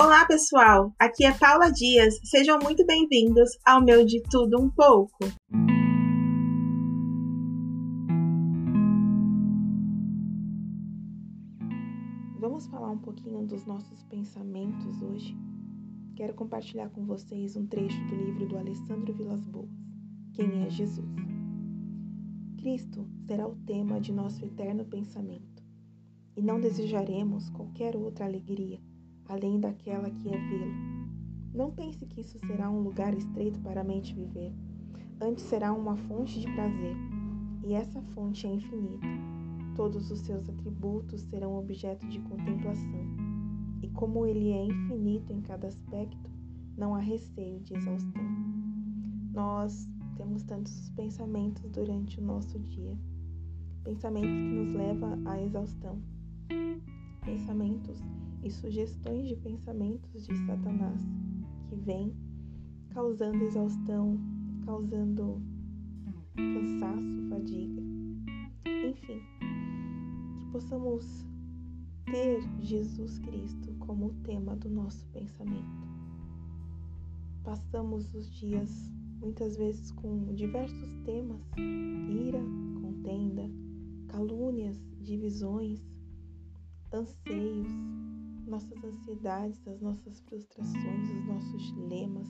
Olá, pessoal! Aqui é Paula Dias. Sejam muito bem-vindos ao meu De Tudo Um Pouco. Vamos falar um pouquinho dos nossos pensamentos hoje? Quero compartilhar com vocês um trecho do livro do Alessandro Vilas Boas, Quem é Jesus? Cristo será o tema de nosso eterno pensamento, e não desejaremos qualquer outra alegria além daquela que é vê-lo. Não pense que isso será um lugar estreito para a mente viver. Antes será uma fonte de prazer, e essa fonte é infinita. Todos os seus atributos serão objeto de contemplação. E como ele é infinito em cada aspecto, não há receio de exaustão. Nós temos tantos pensamentos durante o nosso dia. Pensamentos que nos levam à exaustão. Pensamentos e sugestões de pensamentos de Satanás que vêm causando exaustão, causando cansaço, fadiga. Enfim, que possamos ter Jesus Cristo como tema do nosso pensamento. Passamos os dias muitas vezes com diversos temas: ira, nossas ansiedades, as nossas frustrações, os nossos dilemas,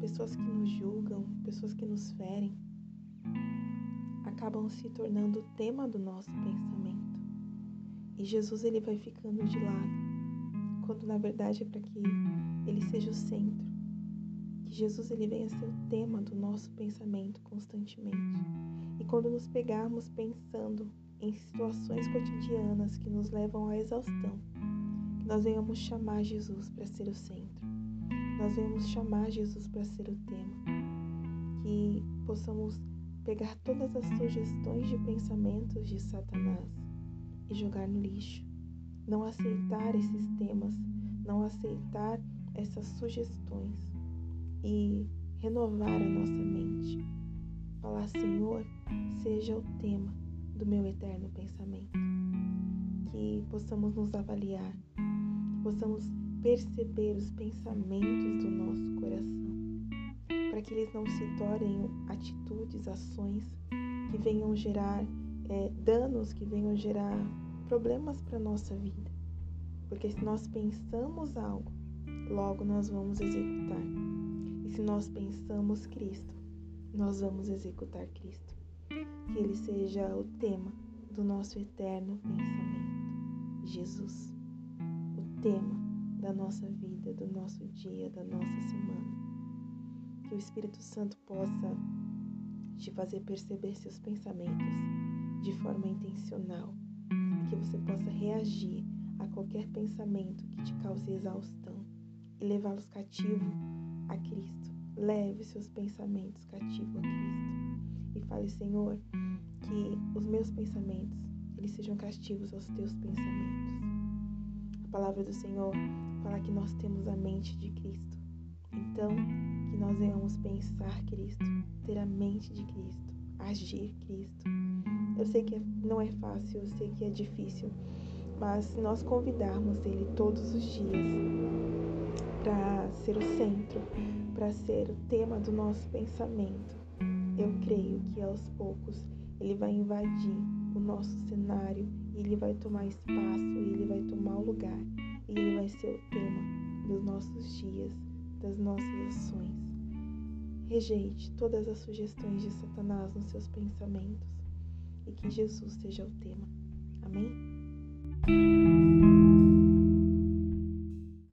pessoas que nos julgam, pessoas que nos ferem, acabam se tornando o tema do nosso pensamento. E Jesus ele vai ficando de lado, quando na verdade é para que ele seja o centro. Que Jesus ele venha ser o tema do nosso pensamento constantemente. E quando nos pegarmos pensando em situações cotidianas que nos levam à exaustão, nós venhamos chamar Jesus para ser o centro, nós venhamos chamar Jesus para ser o tema, que possamos pegar todas as sugestões de pensamentos de Satanás e jogar no lixo, não aceitar esses temas, não aceitar essas sugestões. E renovar a nossa mente. Falar, Senhor, seja o tema do meu eterno pensamento. Que possamos nos avaliar, possamos perceber os pensamentos do nosso coração, para que eles não se tornem atitudes, ações que venham gerar é, danos, que venham gerar problemas para a nossa vida. Porque se nós pensamos algo, logo nós vamos executar. E se nós pensamos Cristo, nós vamos executar Cristo que ele seja o tema do nosso eterno pensamento. Jesus, tema da nossa vida, do nosso dia, da nossa semana. Que o Espírito Santo possa te fazer perceber seus pensamentos de forma intencional e que você possa reagir a qualquer pensamento que te cause exaustão e levá-los cativo a Cristo. Leve seus pensamentos cativo a Cristo e fale, Senhor, que os meus pensamentos eles sejam castigos aos teus pensamentos. Palavra do Senhor fala que nós temos a mente de Cristo. Então, que nós venhamos pensar Cristo, ter a mente de Cristo, agir Cristo. Eu sei que não é fácil, eu sei que é difícil, mas se nós convidarmos Ele todos os dias para ser o centro, para ser o tema do nosso pensamento, eu creio que aos poucos ele vai invadir o nosso cenário e ele vai tomar espaço e ele vai tomar o lugar e ele vai ser o tema dos nossos dias, das nossas ações. Rejeite todas as sugestões de Satanás nos seus pensamentos e que Jesus seja o tema. Amém?